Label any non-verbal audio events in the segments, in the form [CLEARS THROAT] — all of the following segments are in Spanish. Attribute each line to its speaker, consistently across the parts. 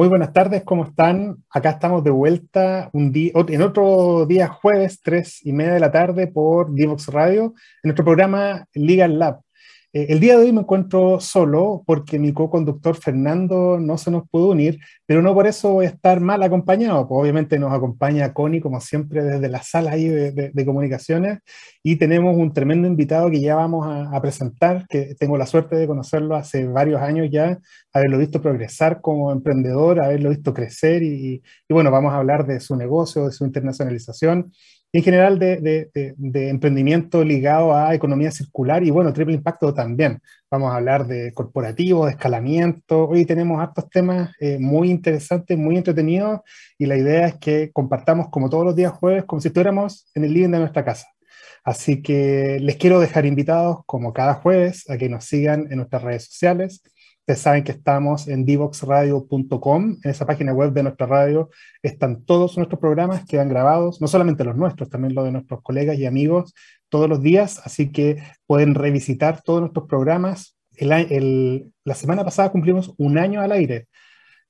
Speaker 1: Muy buenas tardes, ¿cómo están? Acá estamos de vuelta un en otro día jueves, tres y media de la tarde por Divox Radio, en nuestro programa Legal Lab. Eh, el día de hoy me encuentro solo porque mi co-conductor Fernando no se nos pudo unir, pero no por eso voy a estar mal acompañado. Pues obviamente nos acompaña Connie, como siempre, desde la sala de, comunicaciones y tenemos un tremendo invitado que ya vamos a, presentar, que tengo la suerte de conocerlo hace varios años ya, haberlo visto progresar como emprendedor, haberlo visto crecer y, y bueno, vamos a hablar de su negocio, de su internacionalización en general de, emprendimiento ligado a economía circular y bueno, triple impacto también. Vamos a hablar de corporativo, de escalamiento. Hoy tenemos estos temas eh, muy interesantes, muy entretenidos y la idea es que compartamos como todos los días jueves, como si estuviéramos en el living de nuestra casa. Así que les quiero dejar invitados como cada jueves a que nos sigan en nuestras redes sociales Ustedes saben que estamos en divoxradio.com, en esa página web de nuestra radio están todos nuestros programas, quedan grabados, no solamente los nuestros, también los de nuestros colegas y amigos todos los días, así que pueden revisitar todos nuestros programas. la semana pasada cumplimos un año al aire,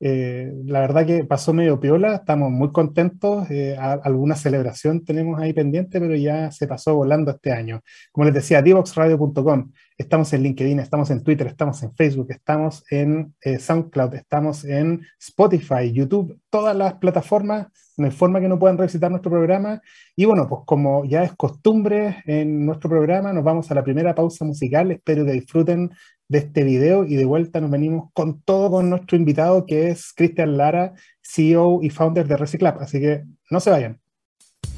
Speaker 1: eh, la verdad que pasó medio piola, estamos muy contentos, eh, alguna celebración tenemos ahí pendiente, pero ya se pasó volando este año. Como les decía, divoxradio.com, estamos en LinkedIn, estamos en Twitter, estamos en Facebook, estamos en eh, SoundCloud, estamos en Spotify, YouTube, todas las plataformas, no hay forma que no puedan revisitar nuestro programa. Y bueno, pues como ya es costumbre en nuestro programa, nos vamos a la primera pausa musical, espero que disfruten de este video y de vuelta nos venimos con todo con nuestro invitado que es Cristian Lara, CEO y founder de Reciclap. Así que no se vayan.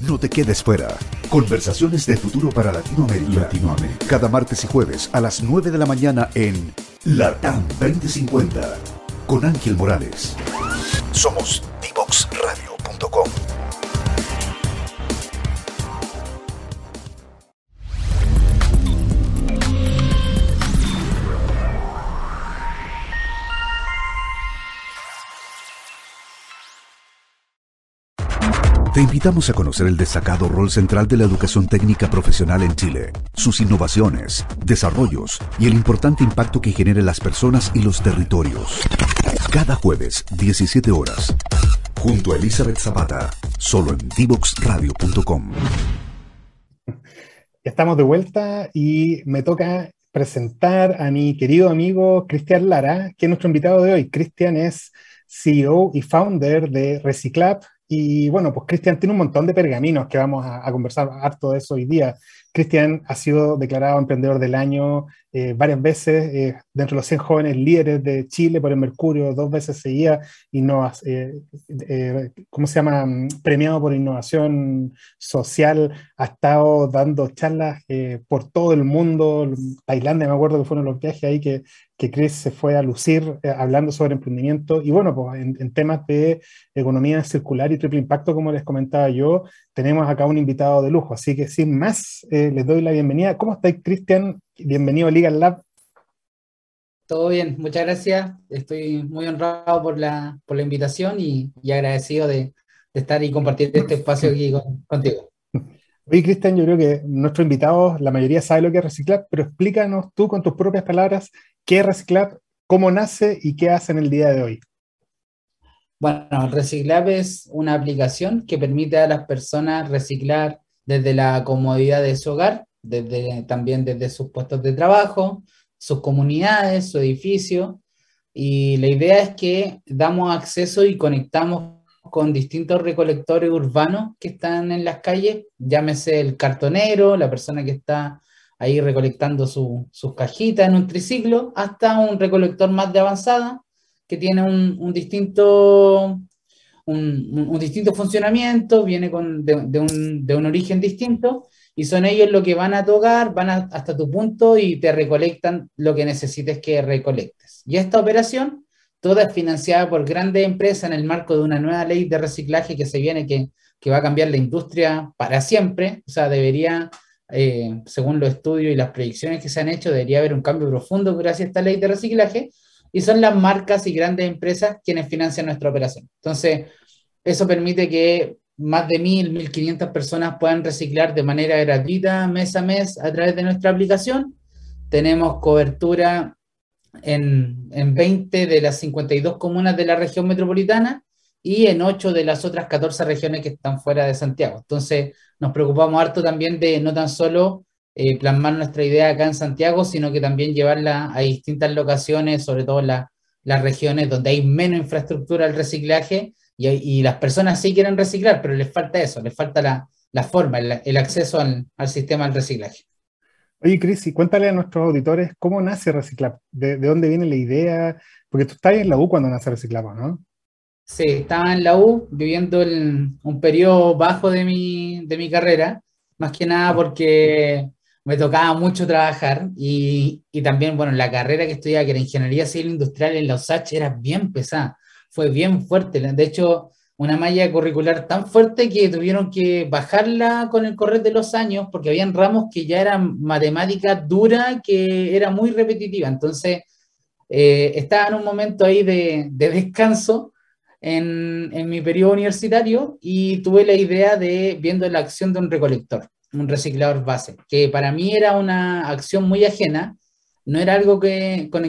Speaker 2: No te quedes fuera. Conversaciones de futuro para Latinoamérica. Latinoamérica. Cada martes y jueves a las 9 de la mañana en LATAM 2050 con Ángel Morales. Somos divoxradio.com. Te invitamos a conocer el destacado rol central de la educación técnica profesional en Chile, sus innovaciones, desarrollos y el importante impacto que genera en las personas y los territorios. Cada jueves, 17 horas, junto a Elizabeth Zapata, solo en divoxradio.com.
Speaker 1: Estamos de vuelta y me toca presentar a mi querido amigo Cristian Lara, que es nuestro invitado de hoy. Cristian es CEO y founder de Reciclap, y bueno, pues Cristian tiene un montón de pergaminos que vamos a, conversar harto de eso hoy día. Cristian ha sido declarado emprendedor del año eh, varias veces eh, dentro de los 100 jóvenes líderes de Chile por el Mercurio, dos veces seguía, y no, eh, ¿cómo se llama? Premiado por innovación social, ha estado dando charlas por todo el mundo, Tailandia, me acuerdo que fueron los viajes ahí que, que Chris se fue a lucir hablando sobre emprendimiento, y bueno, pues en, temas de economía circular y triple impacto, como les comentaba yo, tenemos acá un invitado de lujo, así que sin más, les doy la bienvenida. ¿Cómo estáis, Cristian? Bienvenido a Legal Lab.
Speaker 3: Todo bien, muchas gracias. Estoy muy honrado por la, por la invitación y, agradecido de, estar y compartir este espacio aquí contigo.
Speaker 1: Oye, Cristian, yo creo que nuestros invitados, la mayoría sabe lo que es Reciclab, pero explícanos tú con tus propias palabras qué es Reciclab, cómo nace y qué hace en el día de hoy.
Speaker 3: Bueno, Reciclab es una aplicación que permite a las personas reciclar desde la comodidad de su hogar desde, también desde sus puestos de trabajo, sus comunidades, su edificio. Y la idea es que damos acceso y conectamos con distintos recolectores urbanos que están en las calles, llámese el cartonero, la persona que está ahí recolectando sus cajitas en un triciclo, hasta un recolector más de avanzada que tiene un, distinto, un, distinto funcionamiento, viene con, de, un, de un origen distinto y son ellos los que van a tocar, van hasta tu punto y te recolectan lo que necesites que recolectes. Y esta operación, toda es financiada por grandes empresas en el marco de una nueva ley de reciclaje que se viene, que, que va a cambiar la industria para siempre. O sea, debería, eh, según los estudios y las predicciones que se han hecho, debería haber un cambio profundo gracias a esta ley de reciclaje. Y son las marcas y grandes empresas quienes financian nuestra operación. Entonces, eso permite que más de 1.000, 1.500 personas puedan reciclar de manera gratuita mes a mes a través de nuestra aplicación. Tenemos cobertura en, en 20 de las 52 comunas de la región metropolitana y en 8 de las otras 14 regiones que están fuera de Santiago. Entonces, nos preocupamos harto también de no tan solo eh, plasmar nuestra idea acá en Santiago, sino que también llevarla a distintas locaciones, sobre todo en las regiones donde hay menos infraestructura al reciclaje y, las personas sí quieren reciclar, pero les falta eso, les falta la, forma, el, acceso al, sistema del reciclaje.
Speaker 1: Oye, Cris, y cuéntale a nuestros auditores cómo nace Reciclab, de, dónde viene la idea, porque tú estás en la U cuando nace Reciclab, ¿no?
Speaker 3: Sí, estaba en la U viviendo un periodo bajo de mi, de mi carrera, más que nada porque me tocaba mucho trabajar y, y, también, bueno, la carrera que estudiaba, que era Ingeniería Civil Industrial en la USACH, era bien pesada, fue bien fuerte. De hecho, una malla curricular tan fuerte que tuvieron que bajarla con el correr de los años porque habían ramos que ya eran matemática dura, que era muy repetitiva. Entonces, eh, estaba en un momento ahí de, de descanso en, en mi periodo universitario y tuve la idea de viendo la acción de un recolector un reciclador base, que para mí era una acción muy ajena, no era algo que, con,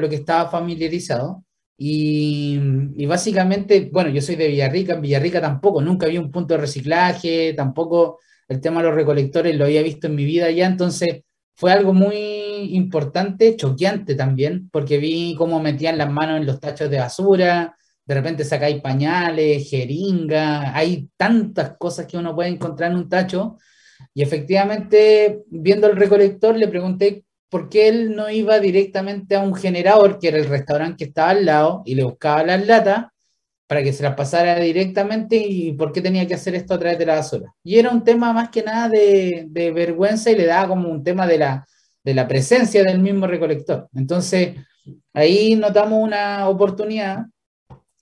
Speaker 3: lo que estaba familiarizado. Y, básicamente, bueno, yo soy de Villarrica, en Villarrica tampoco, nunca había un punto de reciclaje, tampoco el tema de los recolectores lo había visto en mi vida ya, entonces fue algo muy importante, choqueante también, porque vi cómo metían las manos en los tachos de basura, de repente sacáis pañales, jeringa, hay tantas cosas que uno puede encontrar en un tacho. Y efectivamente, viendo el recolector, le pregunté por qué él no iba directamente a un generador, que era el restaurante que estaba al lado, y le buscaba las latas para que se las pasara directamente y por qué tenía que hacer esto a través de la basura. Y era un tema más que nada de, de vergüenza y le daba como un tema de la, de la presencia del mismo recolector. Entonces, ahí notamos una oportunidad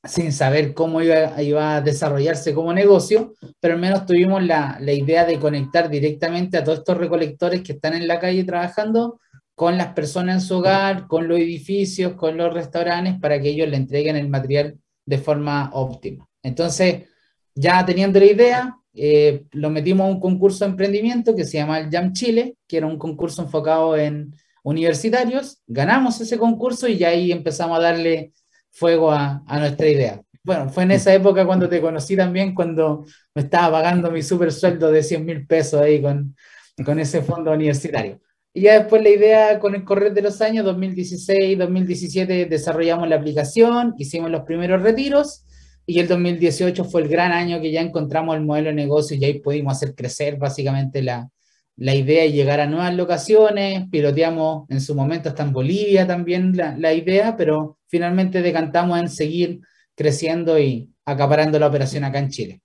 Speaker 3: sin saber cómo iba, iba, a desarrollarse como negocio, pero al menos tuvimos la, la, idea de conectar directamente a todos estos recolectores que están en la calle trabajando con las personas en su hogar, con los edificios, con los restaurantes, para que ellos le entreguen el material de forma óptima. Entonces, ya teniendo la idea, eh, lo metimos a un concurso de emprendimiento que se llama el Jam Chile, que era un concurso enfocado en universitarios, ganamos ese concurso y ya ahí empezamos a darle fuego a, nuestra idea. Bueno, fue en esa época cuando te conocí también, cuando me estaba pagando mi super sueldo de 100 mil pesos ahí con, con ese fondo universitario. Y ya después la idea, con el correr de los años, 2016, 2017, desarrollamos la aplicación, hicimos los primeros retiros y el 2018 fue el gran año que ya encontramos el modelo de negocio y ahí pudimos hacer crecer básicamente la, la idea es llegar a nuevas locaciones, piloteamos en su momento hasta en Bolivia también la, la, idea, pero finalmente decantamos en seguir creciendo y acaparando la operación acá en Chile.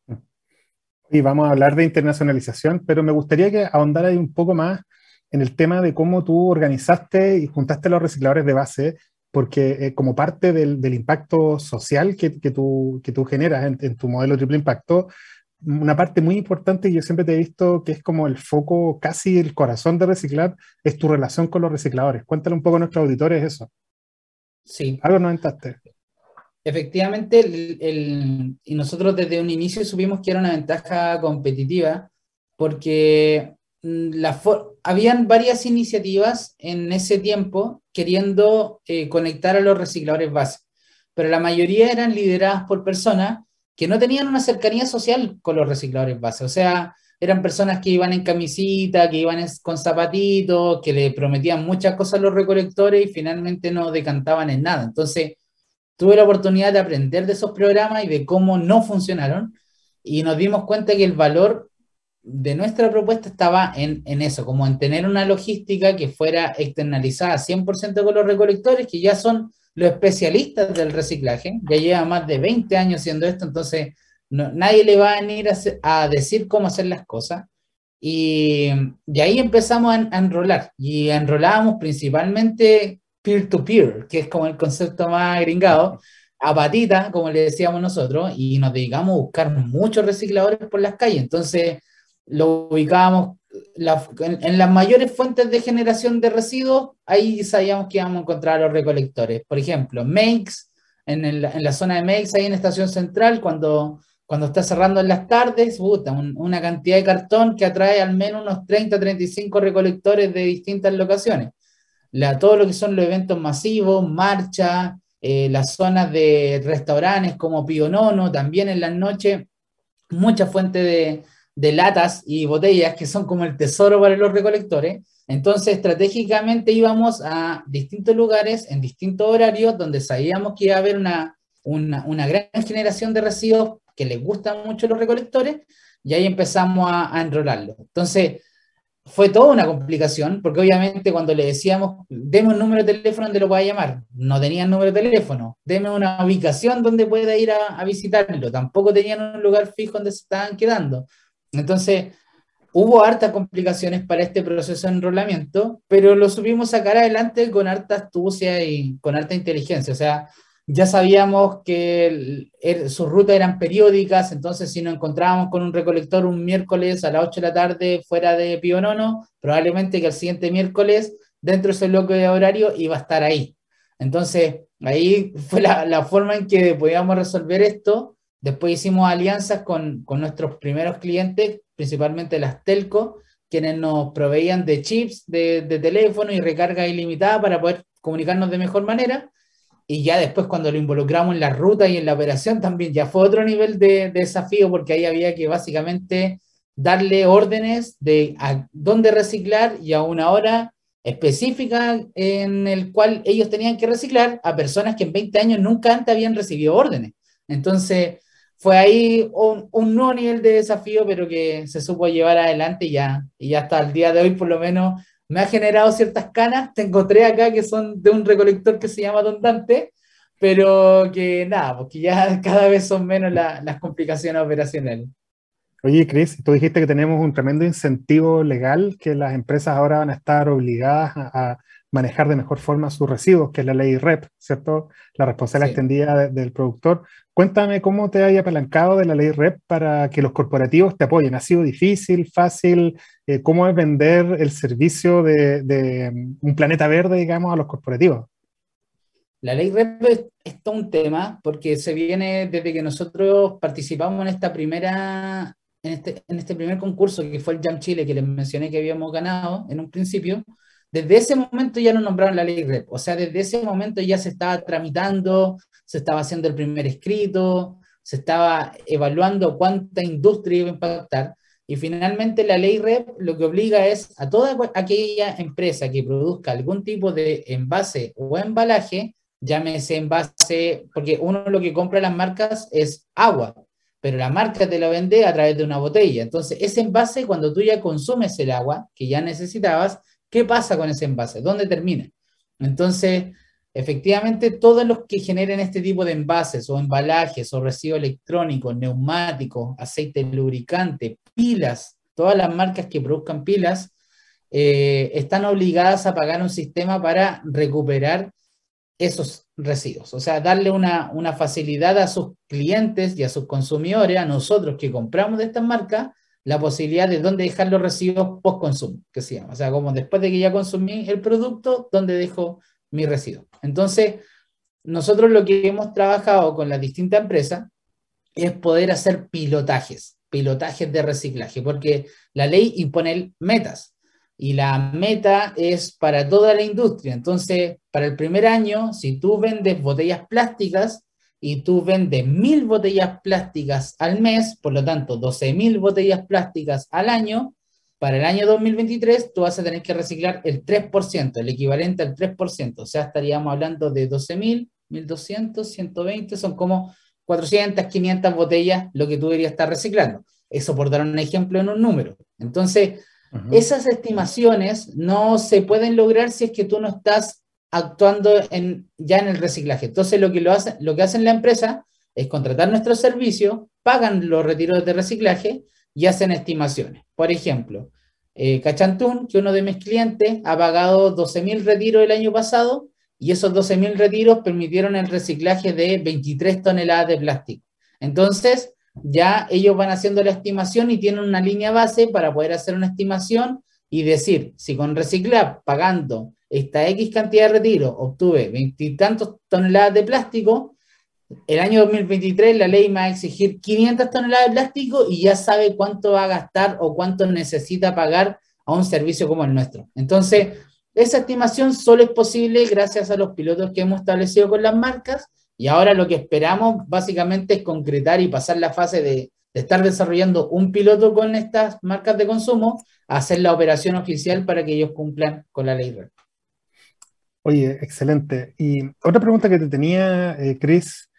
Speaker 1: Y vamos a hablar de internacionalización, pero me gustaría que ahondara ahí un poco más en el tema de cómo tú organizaste y juntaste los recicladores de base, porque eh, como parte del, del, impacto social que, que, tú, que tú generas en, en tu modelo triple impacto, una parte muy importante y yo siempre te he visto que es como el foco, casi el corazón de reciclar, es tu relación con los recicladores. Cuéntale un poco a nuestros auditores eso.
Speaker 3: Sí.
Speaker 1: Algo nos entraste.
Speaker 3: Efectivamente, el, y nosotros desde un inicio supimos que era una ventaja competitiva porque la habían varias iniciativas en ese tiempo queriendo eh, conectar a los recicladores base, pero la mayoría eran lideradas por personas que no tenían una cercanía social con los recicladores base. O sea, eran personas que iban en camisita, que iban con zapatitos, que le prometían muchas cosas a los recolectores y finalmente no decantaban en nada. Entonces, tuve la oportunidad de aprender de esos programas y de cómo no funcionaron y nos dimos cuenta que el valor de nuestra propuesta estaba en, en eso, como en tener una logística que fuera externalizada 100% con los recolectores, que ya son los especialistas del reciclaje, ya llevan más de 20 años haciendo esto, entonces nadie le va a venir a, decir cómo hacer las cosas. Y, y ahí empezamos a, enrolar, y enrolábamos principalmente peer-to-peer, que es como el concepto más gringado, a patita, como le decíamos nosotros, y nos dedicamos a buscar muchos recicladores por las calles. Entonces, lo ubicábamos en, las mayores fuentes de generación de residuos, ahí sabíamos que íbamos a encontrar a los recolectores. Por ejemplo, Makes, en, en la zona de Makes, ahí en Estación Central, cuando, cuando está cerrando en las tardes, una cantidad de cartón que atrae al menos unos 30, 35 recolectores de distintas locaciones. la, todo lo que son los eventos masivos, marcha, eh, las zonas de restaurantes como Pío Nono, también en las noches, mucha fuente de, de latas y botellas que son como el tesoro para los recolectores. Entonces, estratégicamente íbamos a distintos lugares, en distintos horarios, donde sabíamos que iba a haber una, una, una gran generación de residuos que les gustan mucho los recolectores, y ahí empezamos a, a. Entonces, fue toda una complicación, porque obviamente cuando le decíamos, deme un número de teléfono donde lo pueda llamar, no tenían número de teléfono, deme una ubicación donde pueda ir a, a visitarlo, tampoco tenían un lugar fijo donde se estaban quedando. Entonces, hubo hartas complicaciones para este proceso de enrolamiento, pero lo supimos sacar adelante con harta astucia y con harta inteligencia. O sea, ya sabíamos que sus rutas eran periódicas, entonces si nos encontrábamos con un recolector un miércoles a las 8 de la tarde fuera de Pío Nono, probablemente que el siguiente miércoles, dentro de ese bloque de horario, iba a estar ahí. Entonces, ahí fue la forma en que podíamos resolver esto. Después hicimos alianzas con, con nuestros primeros clientes, principalmente las telco, quienes nos proveían de chips de, de teléfono y recarga ilimitada para poder comunicarnos de mejor manera y ya después cuando lo involucramos en la ruta y en la operación también ya fue otro nivel de, desafío porque ahí había que básicamente darle órdenes de a dónde reciclar y a una hora específica en el cual ellos tenían que reciclar a personas que en 20 años nunca antes habían recibido órdenes. Entonces fue ahí un, un nuevo nivel de desafío, pero que se supo llevar adelante y ya, y ya hasta el día de hoy por lo menos me ha generado ciertas canas. Tengo tres acá que son de un recolector que se llama Don Dante, pero que nada, porque ya [LAUGHS] cada vez son menos las complicaciones operacionales.
Speaker 1: Oye, Chris, tú dijiste que tenemos un tremendo incentivo legal que las empresas ahora van a estar obligadas a, manejar de mejor forma sus residuos, que es la ley REP, ¿cierto? La responsabilidad extendida del productor. Cuéntame cómo te hay apalancado de la ley REP para que los corporativos te apoyen. ¿Ha sido difícil, fácil? Eh, ¿Cómo es vender el servicio de, de, mm, un planeta verde, digamos, a los corporativos?
Speaker 3: La ley REP es, todo un tema porque se viene desde que nosotros participamos en esta primera, en este, en este primer concurso que fue el Jam Chile que les mencioné que habíamos ganado en un principio desde ese momento ya nos nombraron la ley REP, o sea, desde ese momento ya se estaba tramitando, se estaba haciendo el primer escrito, se estaba evaluando cuánta industria iba a impactar, y finalmente la ley REP lo que obliga es a toda aquella empresa que produzca algún tipo de envase o embalaje, llámese envase, porque uno lo que compra las marcas es agua, pero la marca te lo vende a través de una botella. Entonces, ese envase, cuando tú ya consumes el agua que ya necesitabas, ¿Qué pasa con ese envase? ¿Dónde termina? Entonces, efectivamente, todos los que generen este tipo de envases o embalajes o residuos electrónicos, neumáticos, aceite lubricante, pilas, todas las marcas que produzcan pilas, eh, están obligadas a pagar un sistema para recuperar esos residuos. O sea, darle una, una facilidad a sus clientes y a sus consumidores, a nosotros que compramos de estas marcas, la posibilidad de dónde dejar los residuos post consumo, que se llama. O sea, como después de que ya consumí el producto, dónde dejo mi residuo. Entonces, nosotros lo que hemos trabajado con las distintas empresas es poder hacer pilotajes, pilotajes de reciclaje, porque la ley impone metas y la meta es para toda la industria. Entonces, para el primer año, si tú vendes botellas plásticas, y tú vendes mil botellas plásticas al mes, por lo tanto, 12 mil botellas plásticas al año, para el año 2023 tú vas a tener que reciclar el 3%, el equivalente al 3%, o sea, estaríamos hablando de 12 mil, 1200, 120, son como 400, 500 botellas lo que tú deberías estar reciclando. Eso por dar un ejemplo en un número. Entonces, esas estimaciones no se pueden lograr si es que tú no estás actuando en, ya en el reciclaje. Entonces, lo que, lo, hace, lo que hacen la empresa es contratar nuestro servicio, pagan los retiros de reciclaje y hacen estimaciones. Por ejemplo, eh, Cachantún, que uno de mis clientes ha pagado 12.000 retiros el año pasado y esos 12.000 retiros permitieron el reciclaje de 23 toneladas de plástico. Entonces, ya ellos van haciendo la estimación y tienen una línea base para poder hacer una estimación y decir, si con reciclar, pagando esta X cantidad de retiro obtuve veintitantos toneladas de plástico, el año 2023 la ley me va a exigir 500 toneladas de plástico y ya sabe cuánto va a gastar o cuánto necesita pagar a un servicio como el nuestro. Entonces, esa estimación solo es posible gracias a los pilotos que hemos establecido con las marcas y ahora lo que esperamos básicamente es concretar y pasar la fase de, estar desarrollando un piloto con estas marcas de consumo a hacer la operación oficial para que ellos cumplan con la ley
Speaker 1: Oye, excelente. Y otra pregunta que te tenía, eh, Chris,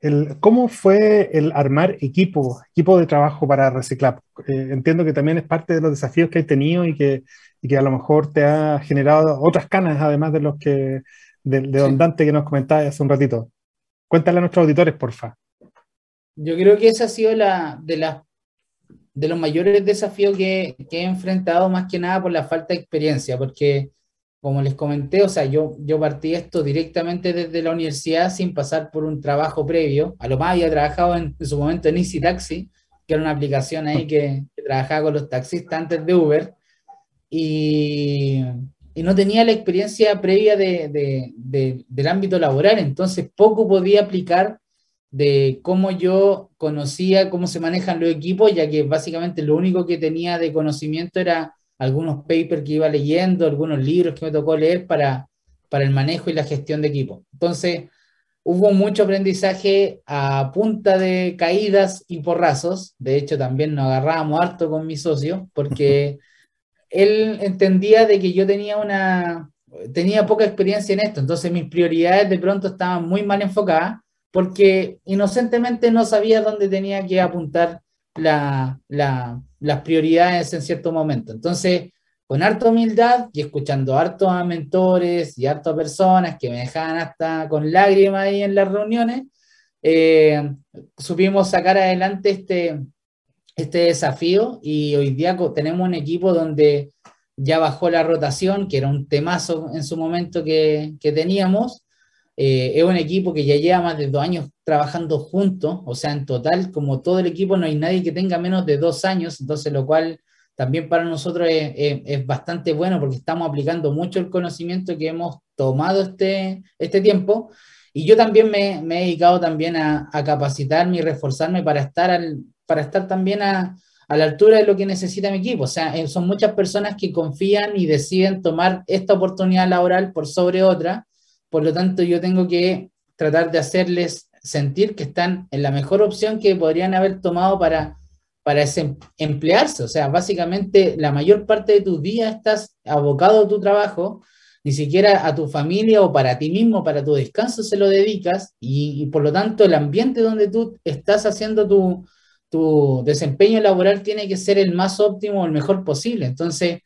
Speaker 1: el, ¿cómo fue el armar equipo, equipo de trabajo para Reciclap? Eh, entiendo que también es parte de los desafíos que hay tenido y que, y que a lo mejor te ha generado otras canas, además de los que, de, de Don Dante que nos comentabas hace un ratito. Cuéntale a nuestros auditores, porfa.
Speaker 3: Yo creo que esa ha sido la, de, la, de los mayores desafíos que, que, he enfrentado, más que nada por la falta de experiencia, porque como les comenté, o sea, yo, yo partí esto directamente desde la universidad sin pasar por un trabajo previo. A lo más había trabajado en, su momento en Easy Taxi, que era una aplicación ahí que, trabajaba con los taxistas antes de Uber. Y, y no tenía la experiencia previa de, de, del ámbito laboral, entonces poco podía aplicar de cómo yo conocía cómo se manejan los equipos, ya que básicamente lo único que tenía de conocimiento era algunos papers que iba leyendo, algunos libros que me tocó leer para, para el manejo y la gestión de equipos. Entonces, hubo mucho aprendizaje a punta de caídas y porrazos. De hecho, también nos agarrábamos harto con mi socio, porque [LAUGHS] él entendía de que yo tenía una tenía poca experiencia en esto, entonces mis prioridades de pronto estaban muy mal enfocadas porque inocentemente no sabía dónde tenía que apuntar la, la, las prioridades en cierto momento. Entonces, con harta humildad y escuchando harto a mentores y harto a personas que me dejaban hasta con lágrimas ahí en las reuniones, eh, supimos sacar adelante este, este desafío y hoy día tenemos un equipo donde ya bajó la rotación, que era un temazo en su momento que, que teníamos, eh, es un equipo que ya lleva más de dos años trabajando juntos, o sea, en total, como todo el equipo, no hay nadie que tenga menos de dos años, entonces lo cual también para nosotros es, es, bastante bueno porque estamos aplicando mucho el conocimiento que hemos tomado este, este tiempo. Y yo también me, me he dedicado también a, a, capacitarme y reforzarme para estar, al, para estar también a, a la altura de lo que necesita mi equipo. O sea, eh, son muchas personas que confían y deciden tomar esta oportunidad laboral por sobre otra por lo tanto, yo tengo que tratar de hacerles sentir que están en la mejor opción que podrían haber tomado para, para emplearse. O sea, básicamente la mayor parte de tus días estás abocado a tu trabajo, ni siquiera a tu familia o para ti mismo, para tu descanso se lo dedicas y, y por lo tanto el ambiente donde tú estás haciendo tu, tu, desempeño laboral tiene que ser el más óptimo, el mejor posible. Entonces,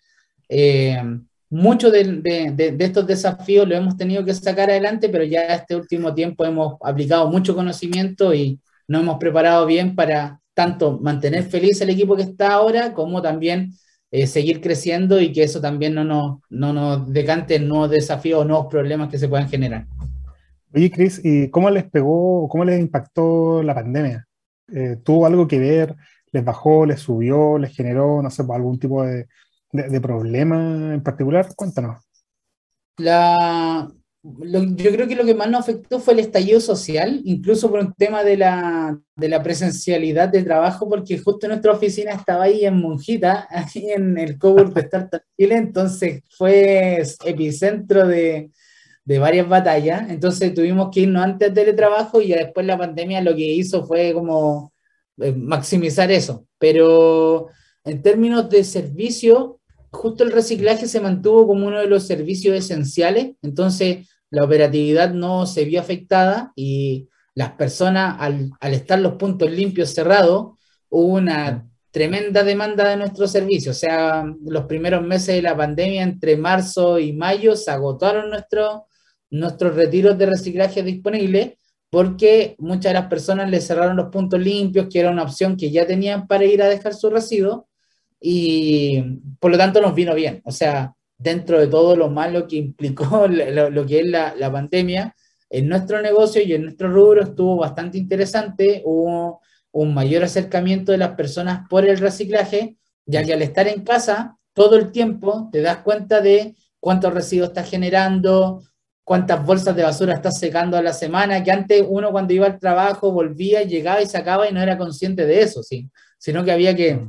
Speaker 3: eh, muchos de, estos desafíos lo hemos tenido que sacar adelante, pero ya este último tiempo hemos aplicado mucho conocimiento y nos hemos preparado bien para tanto mantener feliz el equipo que está ahora, como también eh, seguir creciendo y que eso también no nos, no nos decante en nuevos desafíos o nuevos problemas que se puedan generar.
Speaker 1: Oye, Cris, ¿y cómo les pegó, cómo les impactó la pandemia? Eh, ¿Tuvo algo que ver? ¿Les bajó, les subió, les generó, no sé, algún tipo de, de, problema en particular? Cuéntanos.
Speaker 3: La, yo creo que lo que más nos afectó fue el estallido social, incluso por un tema de la, de la presencialidad de trabajo, porque justo nuestra oficina estaba ahí en Monjita, ahí en el cowork de Startup [LAUGHS] Chile, entonces fue epicentro de, de varias batallas, entonces tuvimos que irnos antes del teletrabajo y después la pandemia lo que hizo fue como eh, maximizar eso, pero en términos de servicio, justo el reciclaje se mantuvo como uno de los servicios esenciales, entonces la operatividad no se vio afectada y las personas, al, al estar los puntos limpios cerrados, hubo una tremenda demanda de nuestro servicio. O sea, los primeros meses de la pandemia, entre marzo y mayo, se agotaron nuestros nuestros retiros de reciclaje disponibles porque muchas de las personas le cerraron los puntos limpios, que era una opción que ya tenían para ir a dejar su residuo, y por lo tanto nos vino bien. O sea, dentro de todo lo malo que implicó [LAUGHS] lo, que es la, la, pandemia, en nuestro negocio y en nuestro rubro estuvo bastante interesante, hubo un mayor acercamiento de las personas por el reciclaje, ya que al estar en casa todo el tiempo te das cuenta de cuántos residuos estás generando, cuántas bolsas de basura estás secando a la semana, que antes uno cuando iba al trabajo volvía, llegaba y sacaba y no era consciente de eso, ¿sí? sino que había que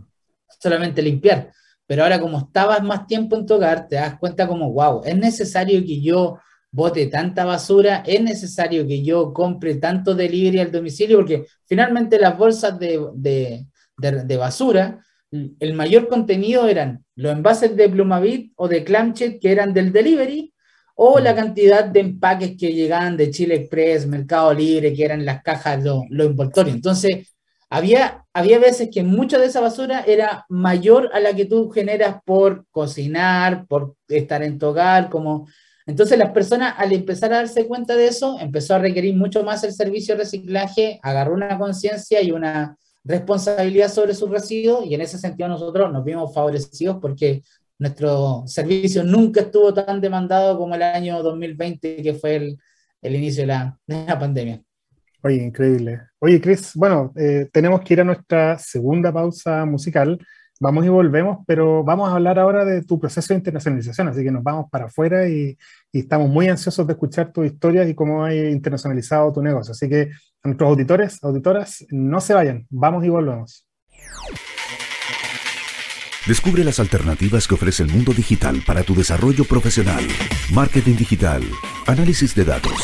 Speaker 3: solamente limpiar. pero ahora como estabas más tiempo en tu hogar, te das cuenta como, wow, es necesario que yo bote tanta basura, es necesario que yo compre tanto delivery al domicilio, porque finalmente las bolsas de, de, de, basura, el mayor contenido eran los envases de Plumavit o de Clamchet que eran del delivery, o la cantidad de empaques que llegaban de Chile Express, Mercado Libre, que eran las cajas, los lo envoltorios. Entonces, había, había veces que mucha de esa basura era mayor a la que tú generas por cocinar, por estar en tu hogar, como entonces las personas al empezar a darse cuenta de eso, empezó a requerir mucho más el servicio de reciclaje, agarró una conciencia y una responsabilidad sobre sus residuos y en ese sentido nosotros nos vimos favorecidos porque nuestro servicio nunca estuvo tan demandado como el año 2020 que fue el, el inicio de la, de la, pandemia.
Speaker 1: Oye, increíble. Oye, Chris, bueno, eh, tenemos que ir a nuestra segunda pausa musical. Vamos y volvemos, pero vamos a hablar ahora de tu proceso de internacionalización, así que nos vamos para afuera y, estamos muy ansiosos de escuchar tus historias y cómo has internacionalizado tu negocio. Así que a nuestros auditores, auditoras, no se vayan, vamos y volvemos.
Speaker 2: Descubre las alternativas que ofrece el mundo digital para tu desarrollo profesional. Marketing digital, análisis de datos,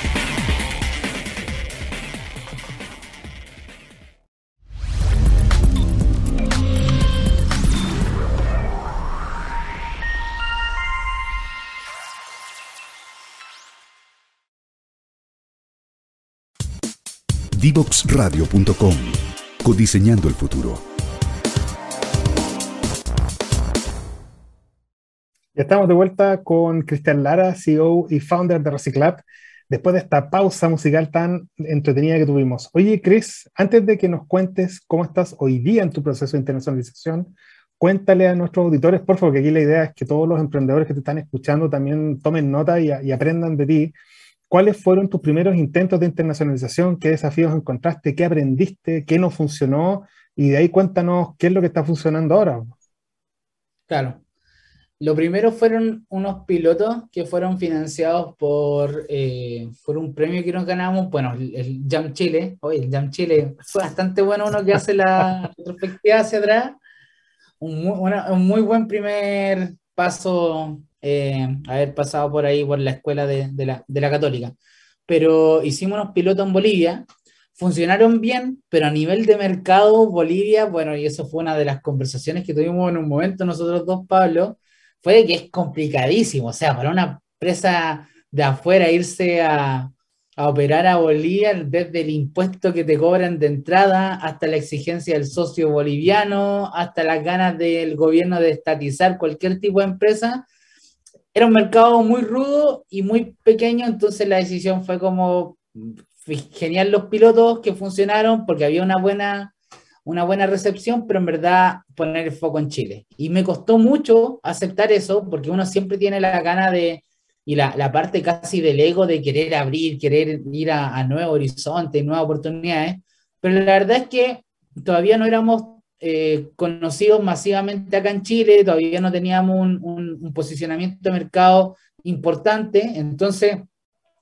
Speaker 2: Divoxradio.com. Codiseñando el futuro.
Speaker 1: estamos de vuelta con Cristian Lara, CEO y founder de Reciclab, después de esta pausa musical tan entretenida que tuvimos. Oye, Chris, antes de que nos cuentes cómo estás hoy día en tu proceso de internacionalización, cuéntale a nuestros auditores, por favor, que aquí la idea es que todos los emprendedores que te están escuchando también tomen nota y, y aprendan de ti. ¿Cuáles fueron tus primeros intentos de internacionalización? ¿Qué desafíos encontraste? ¿Qué aprendiste? ¿Qué no funcionó? Y de ahí cuéntanos qué es lo que está funcionando ahora.
Speaker 3: Claro. Lo primero fueron unos pilotos que fueron financiados por, eh, por un premio que nos ganamos, bueno, el, Jam Chile. Oye, el Jam Chile fue bastante bueno uno que hace la [LAUGHS] retrospectiva hacia atrás. Un muy, un muy buen primer paso eh, haber pasado por ahí, por la escuela de, de, la, de la católica. Pero hicimos unos pilotos en Bolivia, funcionaron bien, pero a nivel de mercado, Bolivia, bueno, y eso fue una de las conversaciones que tuvimos en un momento nosotros dos, Pablo, fue que es complicadísimo. O sea, para una empresa de afuera irse a, a operar a Bolivia, desde el impuesto que te cobran de entrada hasta la exigencia del socio boliviano, hasta las ganas del gobierno de estatizar cualquier tipo de empresa, era un mercado muy rudo y muy pequeño, entonces la decisión fue como genial los pilotos que funcionaron porque había una buena una buena recepción, pero en verdad poner el foco en Chile. Y me costó mucho aceptar eso, porque uno siempre tiene la gana de, y la, la parte casi del ego de querer abrir, querer ir a, a nuevos horizontes, nuevas oportunidades, pero la verdad es que todavía no éramos eh, conocidos masivamente acá en Chile, todavía no teníamos un, un, un posicionamiento de mercado importante, entonces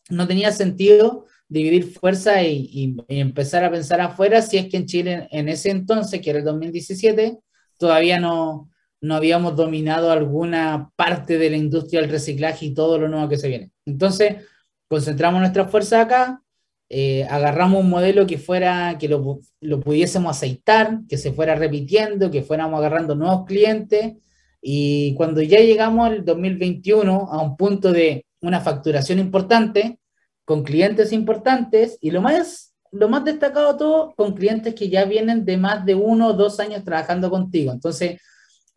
Speaker 3: no tenía sentido dividir fuerza y, empezar a pensar afuera si es que en Chile en ese entonces, que era el 2017, todavía no, no habíamos dominado alguna parte de la industria del reciclaje y todo lo nuevo que se viene. Entonces, concentramos nuestra fuerza acá, eh, agarramos un modelo que fuera, que lo, lo, pudiésemos aceitar, que se fuera repitiendo, que fuéramos agarrando nuevos clientes. Y cuando ya llegamos al 2021 a un punto de una facturación importante, con clientes importantes y lo más, lo más destacado todo, con clientes que ya vienen de más de uno o dos años trabajando contigo. Entonces,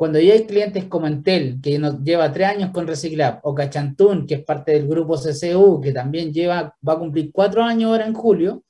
Speaker 3: cuando ya hay clientes como Entel, que nos lleva tres años con Reciclab, o Cachantún, que es parte del grupo CCU, que también lleva, va a cumplir cuatro años ahora en julio,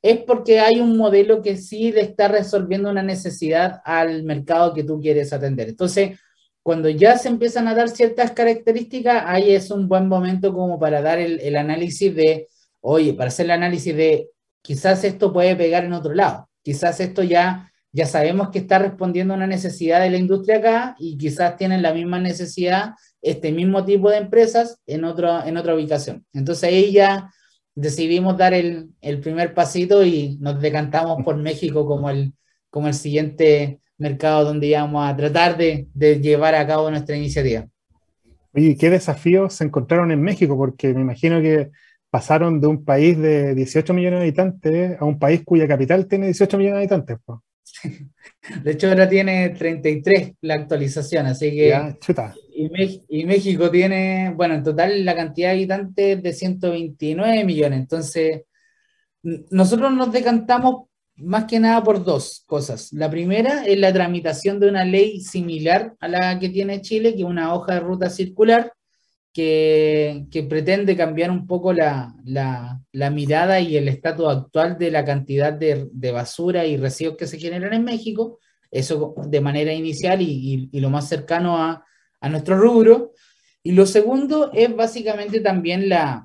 Speaker 3: es porque hay un modelo que sí le está resolviendo una necesidad al mercado que tú quieres atender. Entonces, cuando ya se empiezan a dar ciertas características, ahí es un buen momento como para dar el, el, análisis de, oye, para hacer el análisis de quizás esto puede pegar en otro lado, quizás esto ya ya sabemos que está respondiendo a una necesidad de la industria acá y quizás tienen la misma necesidad este mismo tipo de empresas en, otro, en otra ubicación. Entonces ahí ya decidimos dar el, el primer pasito y nos decantamos por [LAUGHS] México como el, como el siguiente mercado donde íbamos a tratar de, de llevar a cabo nuestra iniciativa.
Speaker 1: Oye, ¿qué desafíos se encontraron en México? Porque me imagino que pasaron de un país de 18 millones de habitantes a un país cuya capital tiene 18 millones de habitantes. [LAUGHS]
Speaker 3: De hecho, ahora tiene 33 la actualización, así que... Y, y, México tiene, bueno, en total la cantidad de habitantes de 129 millones. Entonces, nosotros nos decantamos más que nada por dos cosas. La primera es la tramitación de una ley similar a la que tiene Chile, que es una hoja de ruta circular, que, pretende cambiar un poco la, mirada y el estatus actual de la cantidad de, basura y residuos que se generan en México, eso de manera inicial y, lo más cercano a, a, nuestro rubro. Y lo segundo es básicamente también la,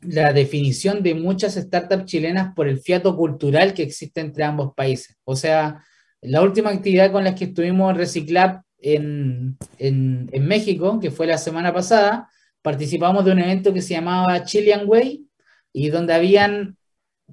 Speaker 3: la definición de muchas startups chilenas por el fiato cultural que existe entre ambos países. O sea, la última actividad con la que estuvimos en Reciclab en, en, en, México, que fue la semana pasada, participamos de un evento que se llamaba Chilean Way y donde habían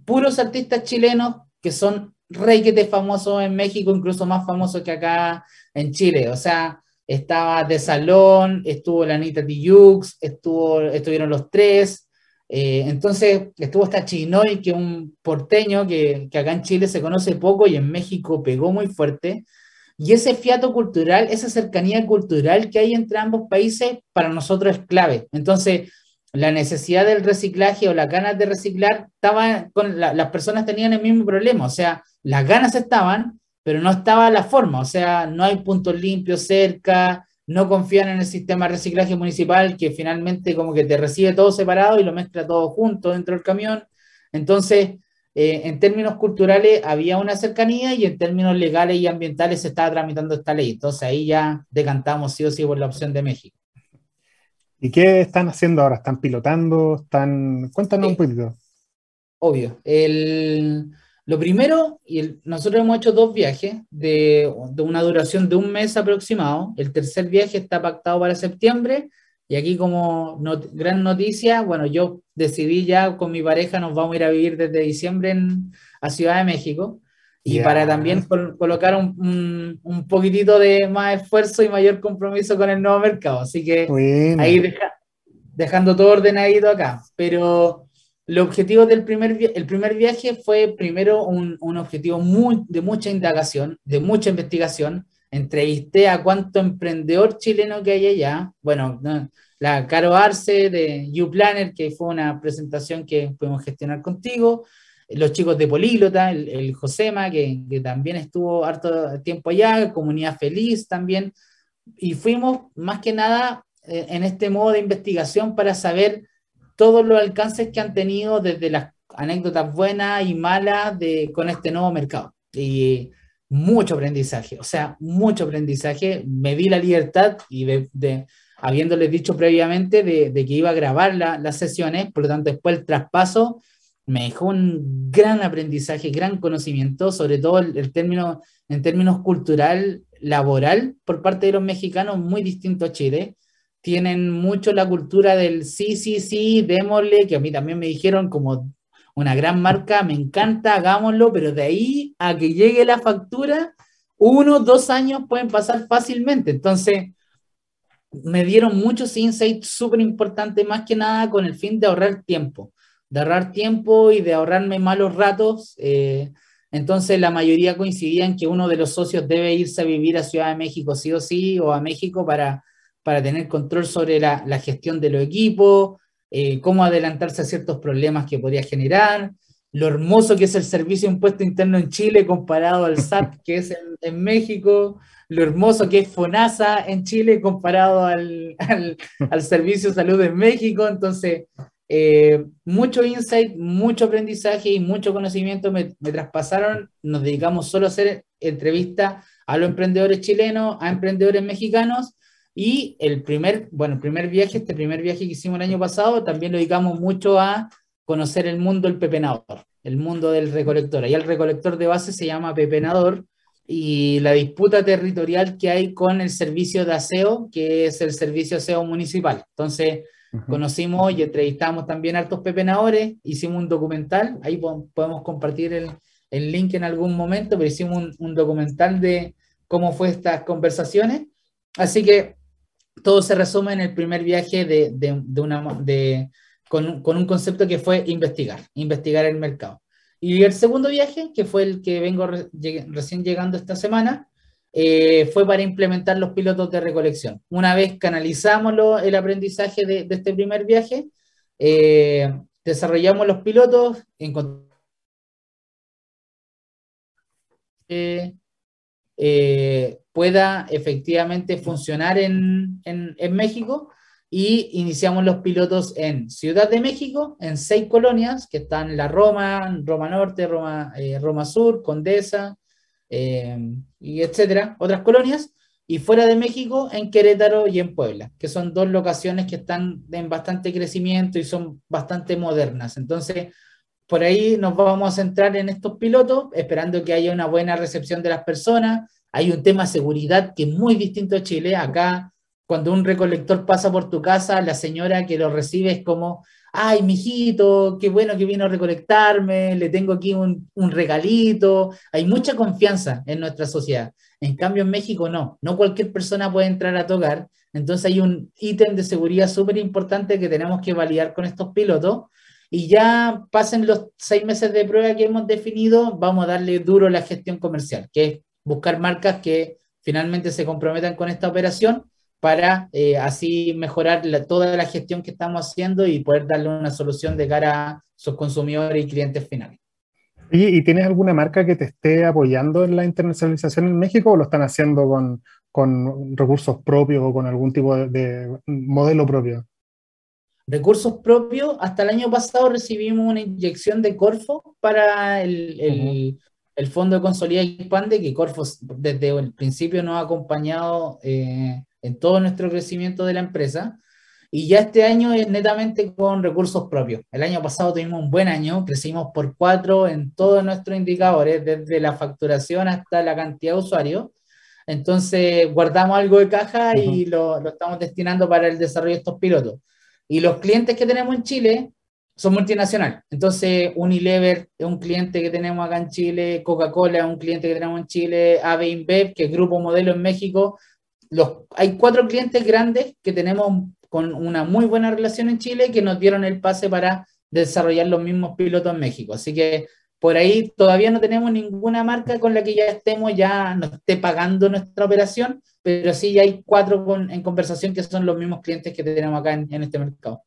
Speaker 3: puros artistas chilenos que son requete famosos en México, incluso más famosos que acá en Chile. O sea, estaba De Salón, estuvo la Anita Tijoux, estuvo, estuvieron los tres. Eh, entonces estuvo esta Chinoy, que es un porteño que, que acá en Chile se conoce poco y en México pegó muy fuerte. Y ese fiato cultural, esa cercanía cultural que hay entre ambos países, para nosotros es clave. Entonces, la necesidad del reciclaje o las ganas de reciclar, estaba con las personas tenían el mismo problema, o sea, las ganas estaban, pero no estaba la forma, o sea, no hay puntos limpios cerca, no confían en el sistema de reciclaje municipal que finalmente como que te recibe todo separado y lo mezcla todo junto dentro del camión. Entonces, eh, en términos culturales había una cercanía y en términos legales y ambientales se estaba tramitando esta ley. Entonces ahí ya decantamos sí o sí por la opción de México.
Speaker 1: ¿Y qué están haciendo ahora? ¿Están pilotando? ¿Están... Cuéntanos un poquito.
Speaker 3: Obvio. El, lo primero, y nosotros hemos hecho dos viajes de, de una duración de un mes aproximado. El tercer viaje está pactado para septiembre y aquí como gran noticia, bueno, yo decidí ya con mi pareja, nos vamos a ir a vivir desde diciembre en, a Ciudad de México. Y para también colocar un, un, poquitito de más esfuerzo y mayor compromiso con el nuevo mercado. Así que ahí dejando todo ordenadito acá. Pero el objetivo del primer, el primer viaje fue primero un, un objetivo muy, de mucha indagación, de mucha investigación, entrevisté a cuánto emprendedor chileno que hay allá. Bueno, la Caro Arce de YouPlanner, que fue una presentación que pudimos gestionar contigo. Los chicos de Políglota, el, Josema, que, que, también estuvo harto tiempo allá, Comunidad Feliz también. Y fuimos más que nada eh, en este modo de investigación para saber todos los alcances que han tenido desde las anécdotas buenas y malas de, con este nuevo mercado. Y mucho aprendizaje, o sea, mucho aprendizaje. Me di la libertad y de, habiéndoles dicho previamente de, que iba a grabar las sesiones, por lo tanto después el traspaso me dejó un gran aprendizaje, gran conocimiento, sobre todo el, término, en términos cultural, laboral, por parte de los mexicanos, muy distinto a Chile. Tienen mucho la cultura del sí, sí, sí, démosle, que a mí también me dijeron como una gran marca, me encanta, hagámoslo, pero de ahí a que llegue la factura, uno, dos años pueden pasar fácilmente. Entonces, me dieron muchos insights súper importantes, más que nada con el fin de ahorrar tiempo, de ahorrar tiempo y de ahorrarme malos ratos. Eh, entonces, la mayoría coincidía en que uno de los socios debe irse a vivir a Ciudad de México sí o sí, o a México para, para tener control sobre la, la gestión de los equipos, eh, cómo adelantarse a ciertos problemas que podría generar, lo hermoso que es el servicio de impuesto interno en Chile comparado al [LAUGHS] SAT que es en, México, lo hermoso que es FONASA en Chile comparado al, al, Servicio de Salud en México. Entonces, eh, mucho insight, mucho aprendizaje y mucho conocimiento me, me, traspasaron. Nos dedicamos solo a hacer entrevistas a los emprendedores chilenos, a emprendedores mexicanos y el primer, bueno, el primer viaje, este primer viaje que hicimos el año pasado, también lo dedicamos mucho a conocer el mundo del pepenador, el mundo del recolector. Ahí el recolector de base se llama pepenador, y la disputa territorial que hay con el servicio de aseo, que es el servicio aseo municipal. Entonces, conocimos y entrevistamos también a hartos pepenadores, hicimos un documental, ahí podemos compartir el, el link en algún momento, pero hicimos un, un, documental de cómo fue estas conversaciones. Así que todo se resume en el primer viaje de, de, de una, de, con, con, un concepto que fue investigar, investigar el mercado. Y el segundo viaje, que fue el que vengo recién llegando esta semana, eh, fue para implementar los pilotos de recolección. Una vez canalizamos lo, el aprendizaje de, de, este primer viaje, eh, desarrollamos los pilotos, encontramos eh, pueda efectivamente funcionar en, en, en México y iniciamos los pilotos en Ciudad de México, en seis colonias, que están la Roma, Roma Norte, Roma, eh, Roma Sur, Condesa, eh, y etcétera, otras colonias, y fuera de México, en Querétaro y en Puebla, que son dos locaciones que están en bastante crecimiento y son bastante modernas. Entonces, por ahí nos vamos a centrar en estos pilotos, esperando que haya una buena recepción de las personas. Hay un tema de seguridad que es muy distinto a Chile. Acá cuando un recolector pasa por tu casa, la señora que lo recibe es como, ay, mijito, qué bueno que vino a recolectarme, le tengo aquí un, un, regalito. Hay mucha confianza en nuestra sociedad. En cambio, en México no, no cualquier persona puede entrar a tocar. Entonces hay un ítem de seguridad súper importante que tenemos que validar con estos pilotos. Y ya pasen los seis meses de prueba que hemos definido, vamos a darle duro la gestión comercial, que es buscar marcas que finalmente se comprometan con esta operación para eh, así mejorar toda la gestión que estamos haciendo y poder darle una solución de cara a sus consumidores y clientes finales.
Speaker 1: ¿Y, ¿Y, tienes alguna marca que te esté apoyando en la internacionalización en México o lo están haciendo con, recursos propios o con algún tipo de, modelo propio?
Speaker 3: Recursos propios, hasta el año pasado recibimos una inyección de Corfo para el, el, uh -huh. el Fondo de Consolida y Expande, que Corfo desde el principio nos ha acompañado eh, en todo nuestro crecimiento de la empresa. Y ya este año es netamente con recursos propios. El año pasado tuvimos un buen año, crecimos por cuatro en todos nuestros indicadores, desde la facturación hasta la cantidad de usuarios. Entonces guardamos algo de caja uh -huh. y lo, lo, estamos destinando para el desarrollo de estos pilotos. Y los clientes que tenemos en Chile son multinacionales. Entonces Unilever es un cliente que tenemos acá en Chile, Coca-Cola es un cliente que tenemos en Chile, AB InBev, que es Grupo Modelo en México, los, hay cuatro clientes grandes que tenemos con una muy buena relación en Chile que nos dieron el pase para desarrollar los mismos pilotos en México. Así que por ahí todavía no tenemos ninguna marca con la que ya estemos, ya nos esté pagando nuestra operación, pero sí ya hay cuatro con, en conversación que son los mismos clientes que tenemos acá en, en este mercado.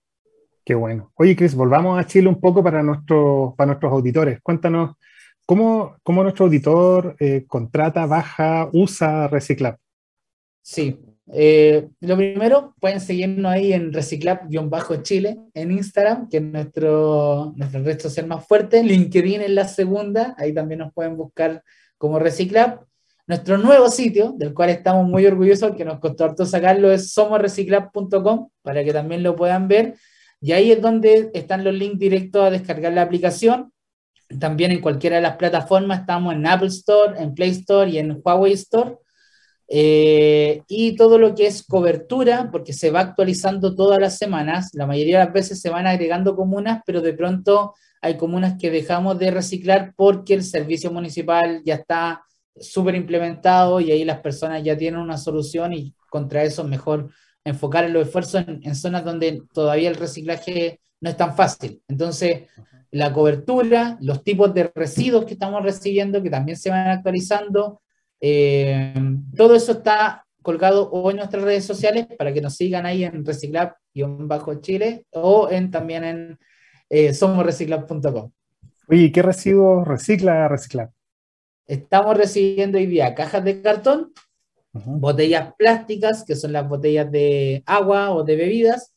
Speaker 1: Qué bueno. Oye, Chris, volvamos a Chile un poco para, nuestro, para nuestros auditores. Cuéntanos, ¿cómo, cómo nuestro auditor eh, contrata, baja, usa Reciclab?
Speaker 3: Sí, eh, lo primero, pueden seguirnos ahí en Reciclab-Chile en Instagram, que es nuestro, nuestra red social más fuerte. LinkedIn es la segunda, ahí también nos pueden buscar como Reciclab. Nuestro nuevo sitio, del cual estamos muy orgullosos, que nos costó harto sacarlo, es somosreciclab.com, para que también lo puedan ver. Y ahí es donde están los links directos a descargar la aplicación. También en cualquiera de las plataformas, estamos en Apple Store, en Play Store y en Huawei Store. Eh, y todo lo que es cobertura, porque se va actualizando todas las semanas, la mayoría de las veces se van agregando comunas, pero de pronto hay comunas que dejamos de reciclar porque el servicio municipal ya está súper implementado y ahí las personas ya tienen una solución y contra eso es mejor enfocar los esfuerzos en, en zonas donde todavía el reciclaje no es tan fácil. Entonces, la cobertura, los tipos de residuos que estamos recibiendo, que también se van actualizando, eh, todo eso está colgado o en nuestras redes sociales para que nos sigan ahí en reciclab-chile o en, también en eh, somosreciclab.com.
Speaker 1: Oye, ¿qué residuos recicla Reciclab?
Speaker 3: Estamos recibiendo hoy día cajas de cartón, uh -huh. botellas plásticas, que son las botellas de agua o de bebidas.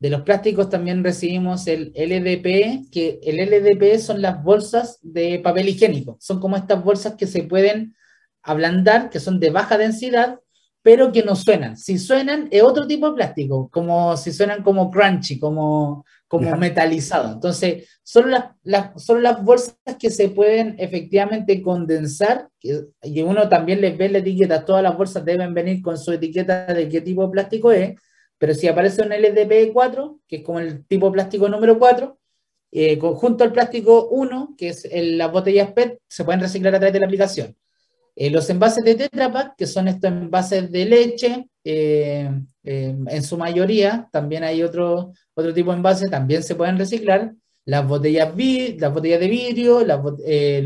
Speaker 3: De los plásticos también recibimos el LDP, que el LDP son las bolsas de papel higiénico. Son como estas bolsas que se pueden ablandar, que son de baja densidad, pero que no suenan. Si suenan, es otro tipo de plástico, como si suenan como crunchy, como, como metalizado. Entonces, solo las, las, solo las bolsas que se pueden efectivamente condensar, y uno también les ve la etiqueta, todas las bolsas deben venir con su etiqueta de qué tipo de plástico es, pero si aparece un LDPE4, que es como el tipo de plástico número 4, eh, junto al plástico 1, que es las botellas PET, se pueden reciclar a través de la aplicación. Eh, los envases de Tetra Pak, que son estos envases de leche, eh, en su mayoría, también hay otro, otro tipo de envases, también se pueden reciclar. Las botellas, las botellas de vidrio, los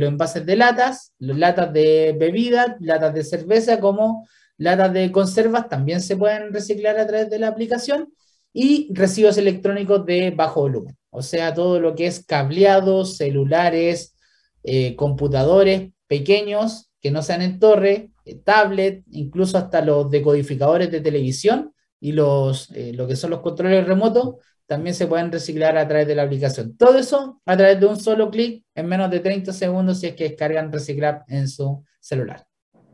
Speaker 3: envases de latas, las latas de bebida, latas de cerveza, como latas de conservas, también se pueden reciclar a través de la aplicación. Y residuos electrónicos de bajo volumen o sea, todo lo que es cableados, celulares, eh, computadores pequeños que no sean en torre, eh, tablet, incluso hasta los decodificadores de televisión y los, eh, lo que son los controles remotos, también se pueden reciclar a través de la aplicación. Todo eso a través de un solo clic en menos de 30 segundos si es que descargan Reciclar en su celular.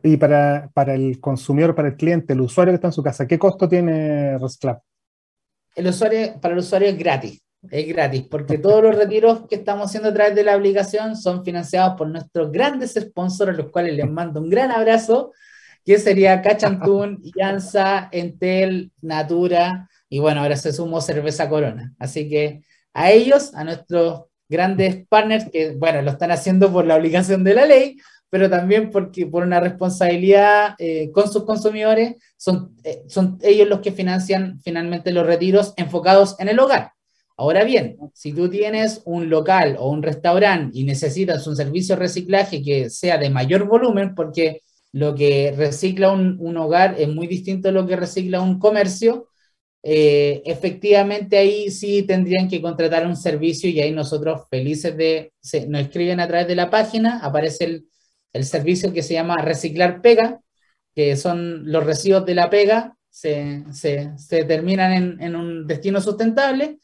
Speaker 1: Y para, para el consumidor, para el cliente, el usuario que está en su casa, ¿qué costo tiene Reciclar?
Speaker 3: El usuario, para el usuario es gratis. Es gratis, porque todos los retiros que estamos haciendo a través de la aplicación son financiados por nuestros grandes sponsors, a los cuales les mando un gran abrazo, que sería Cachantún, [LAUGHS] Yanza, Entel, Natura, y bueno, ahora se sumó Cerveza Corona. Así que a ellos, a nuestros grandes partners, que bueno, lo están haciendo por la obligación de la ley, pero también porque por una responsabilidad eh, con sus consumidores, son, eh, son ellos los que financian finalmente los retiros enfocados en el hogar. Ahora bien, si tú tienes un local o un restaurante y necesitas un servicio de reciclaje que sea de mayor volumen, porque lo que recicla un, hogar es muy distinto a lo que recicla un comercio, eh, efectivamente ahí sí tendrían que contratar un servicio y ahí nosotros felices de, nos escriben a través de la página, aparece el, servicio que se llama Reciclar Pega, que son los residuos de la pega, se, terminan en, en un destino sustentable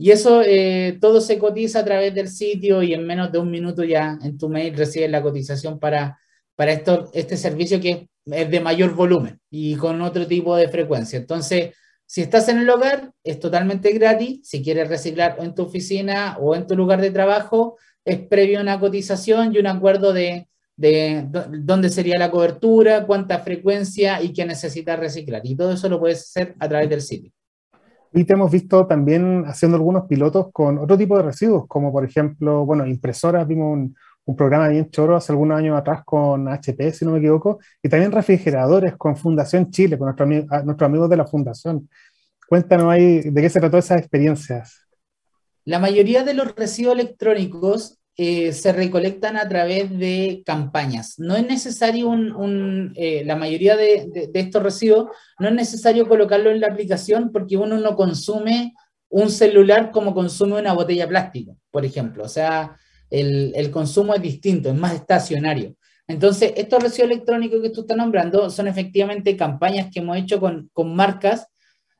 Speaker 3: y eso eh, todo se cotiza a través del sitio y en menos de un minuto ya en tu mail recibes la cotización para, para esto, este servicio que es de mayor volumen y con otro tipo de frecuencia. Entonces, si estás en el hogar, es totalmente gratis. Si quieres reciclar en tu oficina o en tu lugar de trabajo, es previo una cotización y un acuerdo de, de dónde sería la cobertura, cuánta frecuencia y qué necesitas reciclar. Y todo eso lo puedes hacer a través del sitio.
Speaker 1: Y te hemos visto también haciendo algunos pilotos con otro tipo de residuos, como por ejemplo, bueno, impresoras, vimos un, programa bien choro hace algunos años atrás con HP, si no me equivoco, y también refrigeradores con Fundación Chile, con nuestros amigos de la Fundación. Cuéntanos ahí de qué se trató esas experiencias.
Speaker 3: La mayoría de los residuos electrónicos eh, se recolectan a través de campañas. No es necesario un, eh, la mayoría de, estos residuos, no es necesario colocarlo en la aplicación porque uno no consume un celular como consume una botella plástico, por ejemplo. O sea, el, consumo es distinto, es más estacionario. Entonces, estos residuos electrónicos que tú estás nombrando son efectivamente campañas que hemos hecho con, marcas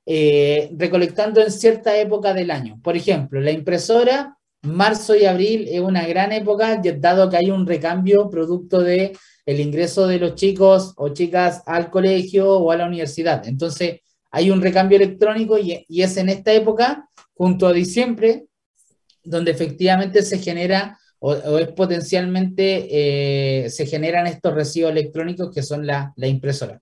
Speaker 3: eh, recolectando en cierta época del año. Por ejemplo, la impresora marzo y abril es una gran época, dado que hay un recambio producto de el ingreso de los chicos o chicas al colegio o a la universidad. Entonces, hay un recambio electrónico y, es en esta época, junto a diciembre, donde efectivamente se genera o, es potencialmente eh, se generan estos residuos electrónicos que son la, la impresora.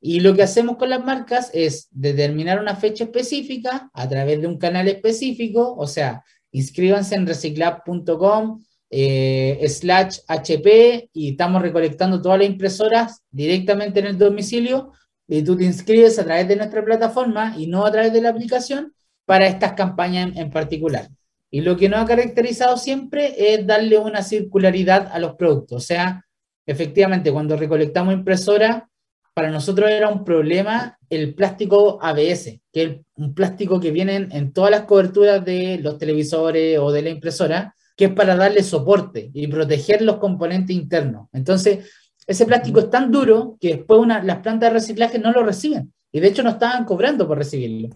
Speaker 3: Y lo que hacemos con las marcas es determinar una fecha específica a través de un canal específico, o sea, inscríbanse en reciclab.com eh, slash HP y estamos recolectando todas las impresoras directamente en el domicilio y tú te inscribes a través de nuestra plataforma y no a través de la aplicación para estas campañas en, particular. Y lo que nos ha caracterizado siempre es darle una circularidad a los productos. O sea, efectivamente, cuando recolectamos impresora, para nosotros era un problema el plástico ABS, que es un plástico que viene en todas las coberturas de los televisores o de la impresora, que es para darle soporte y proteger los componentes internos. Entonces, ese plástico es tan duro que después una, las plantas de reciclaje no lo reciben. Y de hecho no estaban cobrando por recibirlo.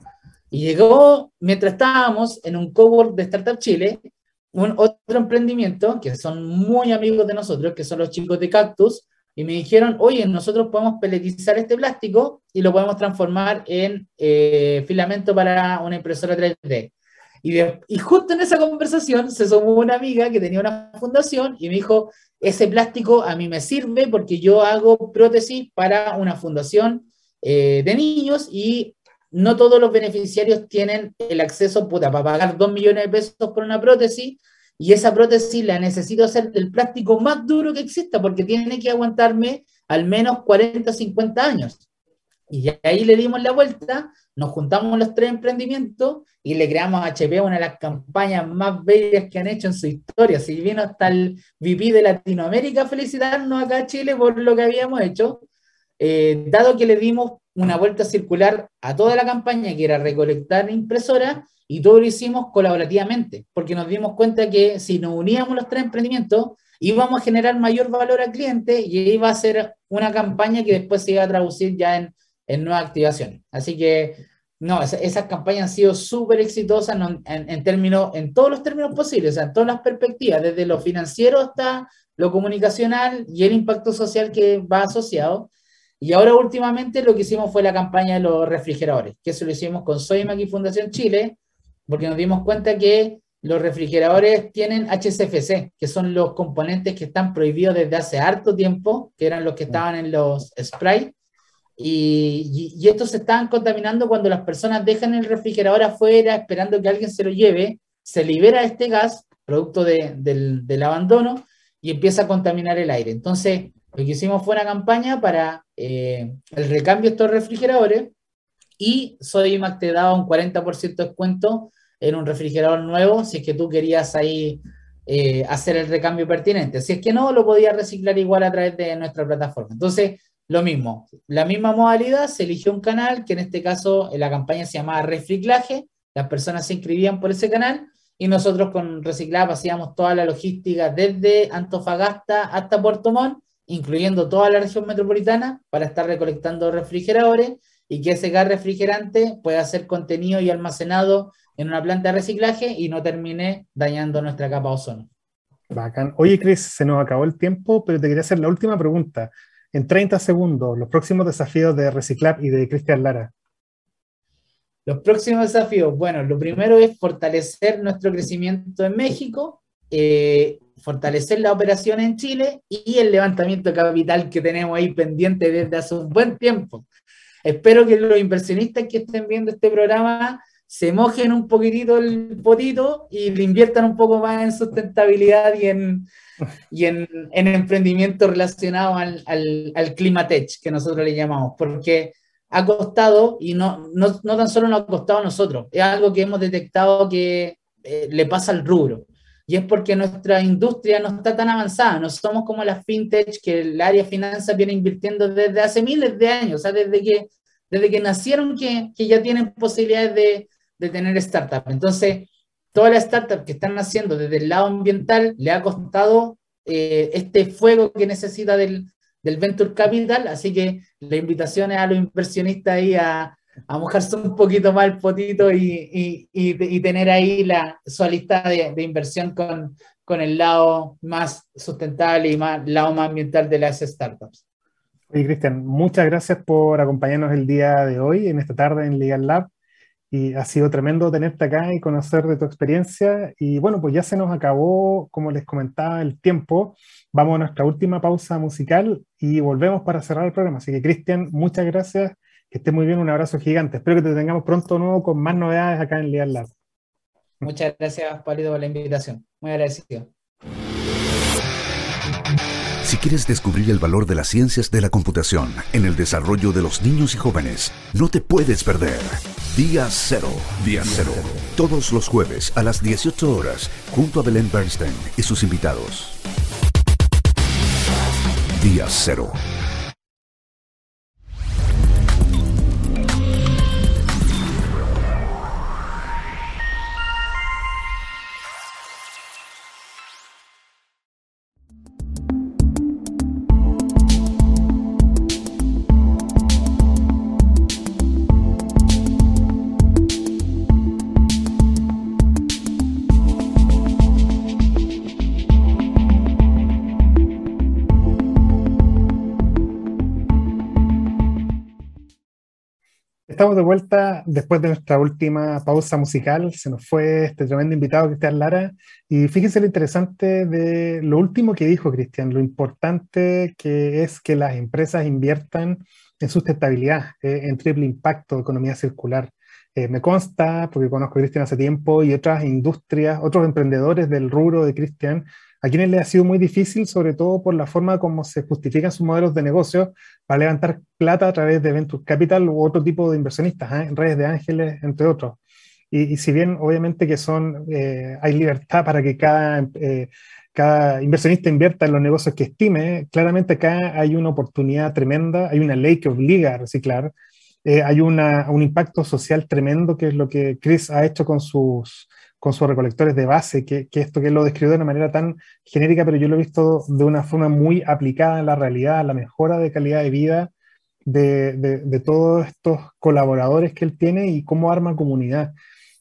Speaker 3: Y llegó, mientras estábamos en un cowork de Startup Chile, un otro emprendimiento que son muy amigos de nosotros, que son los chicos de Cactus, y me dijeron, oye, nosotros podemos peletizar este plástico y lo podemos transformar en eh, filamento para una impresora 3D. Y, y, justo en esa conversación se sumó una amiga que tenía una fundación y me dijo, ese plástico a mí me sirve porque yo hago prótesis para una fundación eh, de niños y no todos los beneficiarios tienen el acceso puta, para pagar 2 millones de pesos por una prótesis y esa prótesis la necesito hacer del plástico más duro que exista porque tiene que aguantarme al menos 40, 50 años. Y ahí le dimos la vuelta, nos juntamos los tres emprendimientos y le creamos a HP una de las campañas más bellas que han hecho en su historia. Si vino hasta el VP de Latinoamérica a felicitarnos acá a Chile por lo que habíamos hecho, eh, dado que le dimos una vuelta circular a toda la campaña, que era recolectar impresoras, y todo lo hicimos colaborativamente, porque nos dimos cuenta que si nos uníamos los tres emprendimientos, íbamos a generar mayor valor al cliente y iba a ser una campaña que después se iba a traducir ya en, en nuevas activaciones. Así que, no, esas, campañas han sido súper exitosas en, en, términos, en todos los términos posibles, o sea, en todas las perspectivas, desde lo financiero hasta lo comunicacional y el impacto social que va asociado. Y ahora últimamente lo que hicimos fue la campaña de los refrigeradores, que eso lo hicimos con Soymac y Fundación Chile, porque nos dimos cuenta que los refrigeradores tienen HCFC, que son los componentes que están prohibidos desde hace harto tiempo, que eran los que estaban en los spray, y, y, estos se estaban contaminando cuando las personas dejan el refrigerador afuera esperando que alguien se lo lleve, se libera este gas, producto de, del, del abandono, y empieza a contaminar el aire. Entonces, lo que hicimos fue una campaña para eh, el recambio de estos refrigeradores y Sodimac te daba un 40% de descuento en un refrigerador nuevo si es que tú querías ahí eh, hacer el recambio pertinente. Si es que no, lo podías reciclar igual a través de nuestra plataforma. Entonces, lo mismo, la misma modalidad, se eligió un canal que en este caso en la campaña se llamaba Reciclaje, las personas se inscribían por ese canal y nosotros con Reciclab hacíamos toda la logística desde Antofagasta hasta Puerto Montt incluyendo toda la región metropolitana, para estar recolectando refrigeradores y que ese gas refrigerante pueda ser contenido y almacenado en una planta de reciclaje y no termine dañando nuestra capa de ozono.
Speaker 1: Bacán. Oye, Chris, se nos acabó el tiempo, pero te quería hacer la última pregunta. En 30 segundos, los próximos desafíos de Reciclar y de Cristian Lara.
Speaker 3: Los próximos desafíos, bueno, lo primero es fortalecer nuestro crecimiento en México, eh, fortalecer la operación en Chile y el levantamiento de capital que tenemos ahí pendiente desde hace un buen tiempo. Espero que los inversionistas que estén viendo este programa se mojen un poquitito el potito y le inviertan un poco más en sustentabilidad y en, y en, en emprendimiento relacionado al, al, al climatech, que nosotros le llamamos, porque ha costado, y no, no, no tan solo nos ha costado a nosotros, es algo que hemos detectado que eh, le pasa al rubro y es porque nuestra industria no está tan avanzada, no somos como las fintech que el área de finanzas viene invirtiendo desde hace miles de años, o sea, desde que, desde que nacieron que, que ya tienen posibilidades de, de tener startups. Entonces, todas las startups que están naciendo desde el lado ambiental le ha costado eh, este fuego que necesita del, del venture capital, así que la invitación es a los inversionistas ahí a, a mojarse un poquito más el potito y, y, tener ahí la, su lista de, de, inversión con, con el lado más sustentable y más lado más ambiental de las startups.
Speaker 1: Oye, Cristian, muchas gracias por acompañarnos el día de hoy, en esta tarde en Legal Lab. Y ha sido tremendo tenerte acá y conocer de tu experiencia. Y bueno, pues ya se nos acabó, como les comentaba, el tiempo. Vamos a nuestra última pausa musical y volvemos para cerrar el programa. Así que, Cristian, muchas gracias que esté muy bien, un abrazo gigante. Espero que te tengamos pronto nuevo con más novedades acá en Leal Lab.
Speaker 3: Muchas gracias, Palito, por la invitación. Muy agradecido.
Speaker 2: Si quieres descubrir el valor de las ciencias de la computación en el desarrollo de los niños y jóvenes, no te puedes perder. Día Cero. Día Cero. Todos los jueves a las 18 horas, junto a Belén Bernstein y sus invitados. Día Cero.
Speaker 1: Vuelta después de nuestra última pausa musical. Se nos fue este tremendo invitado, Cristian Lara. Y fíjense lo interesante de lo último que dijo Cristian, lo importante que es que las empresas inviertan en sustentabilidad, eh, en triple impacto, economía circular. Eh, me consta, porque conozco a Cristian hace tiempo, y otras industrias, otros emprendedores del rubro de Cristian, a quienes les ha sido muy difícil, sobre todo por la forma como se justifican sus modelos de negocio para levantar plata a través de Venture Capital u otro tipo de inversionistas, ¿eh? en redes de ángeles, entre otros. Y, si bien obviamente que son, eh, hay libertad para que cada, eh, cada inversionista invierta en los negocios que estime, claramente acá hay una oportunidad tremenda, hay una ley que obliga a reciclar, hay una, un impacto social tremendo, que es lo que Chris ha hecho con sus con sus recolectores de base, que, esto que lo describió de una manera tan genérica, pero yo lo he visto de una forma muy aplicada en la realidad, la mejora de calidad de vida de, todos estos colaboradores que él tiene y cómo arma comunidad.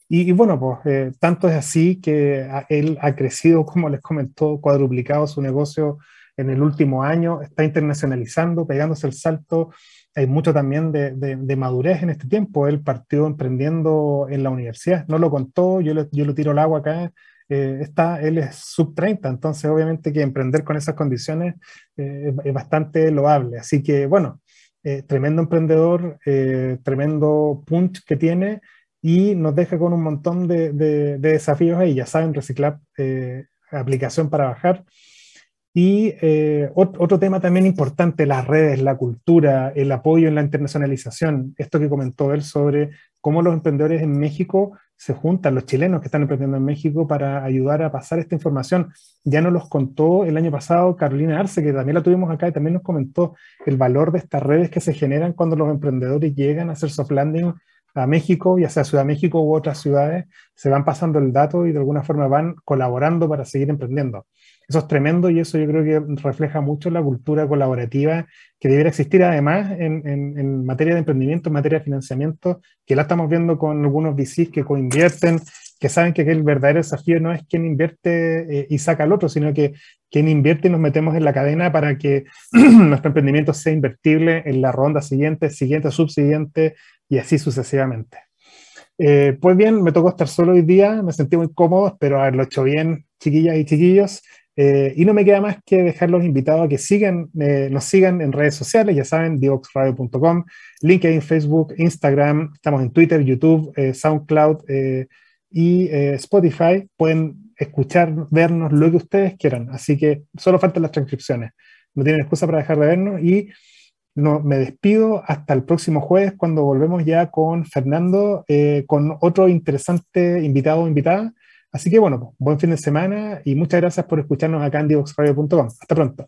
Speaker 1: Y, bueno, pues eh, tanto es así que él ha crecido, [LAUGHS] como les comentó, cuadruplicado su negocio en el último año, está internacionalizando, pegándose el salto hay mucho también de, madurez en este tiempo. Él partió emprendiendo en la universidad, no lo contó, yo, yo lo tiro al agua acá. Eh, está, él es sub 30, entonces obviamente que emprender con esas condiciones eh, es, bastante loable. Así que bueno, eh, tremendo emprendedor, tremendo punch que tiene y nos deja con un montón de, de desafíos ahí. Ya saben, reciclar aplicación para bajar. Y eh, otro tema también importante, las redes, la cultura, el apoyo en la internacionalización. Esto que comentó él sobre cómo los emprendedores en México se juntan, los chilenos que están emprendiendo en México, para ayudar a pasar esta información. Ya nos los contó el año pasado Carolina Arce, que también la tuvimos acá y también nos comentó el valor de estas redes que se generan cuando los emprendedores llegan a hacer soft landing a México, ya sea Ciudad de México u otras ciudades, se van pasando el dato y de alguna forma van colaborando para seguir emprendiendo. Eso es tremendo y eso yo creo que refleja mucho la cultura colaborativa que debería existir además en, materia de emprendimiento, en materia de financiamiento, que la estamos viendo con algunos VCs que coinvierten, que saben que el verdadero desafío no es quién invierte eh, y saca al otro, sino que quién invierte y nos metemos en la cadena para que [CLEARS THROAT] nuestro emprendimiento sea invertible en la ronda siguiente, siguiente, subsiguiente y así sucesivamente. Eh, pues bien, me tocó estar solo hoy día, me sentí muy cómodo, espero haberlo hecho bien, chiquillas y chiquillos. Eh, y no me queda más que dejarlos invitados a que sigan, eh, nos sigan en redes sociales, ya saben, divoxradio.com, LinkedIn, Facebook, Instagram, estamos en Twitter, YouTube, eh, SoundCloud y Spotify. Pueden escuchar, vernos lo que ustedes quieran, así que solo faltan las transcripciones. No tienen excusa para dejar de vernos y no, me despido hasta el próximo jueves cuando volvemos ya con Fernando, con otro interesante invitado o invitada Así que bueno, buen fin de semana y muchas gracias por escucharnos acá en divoxradio.com. Hasta pronto.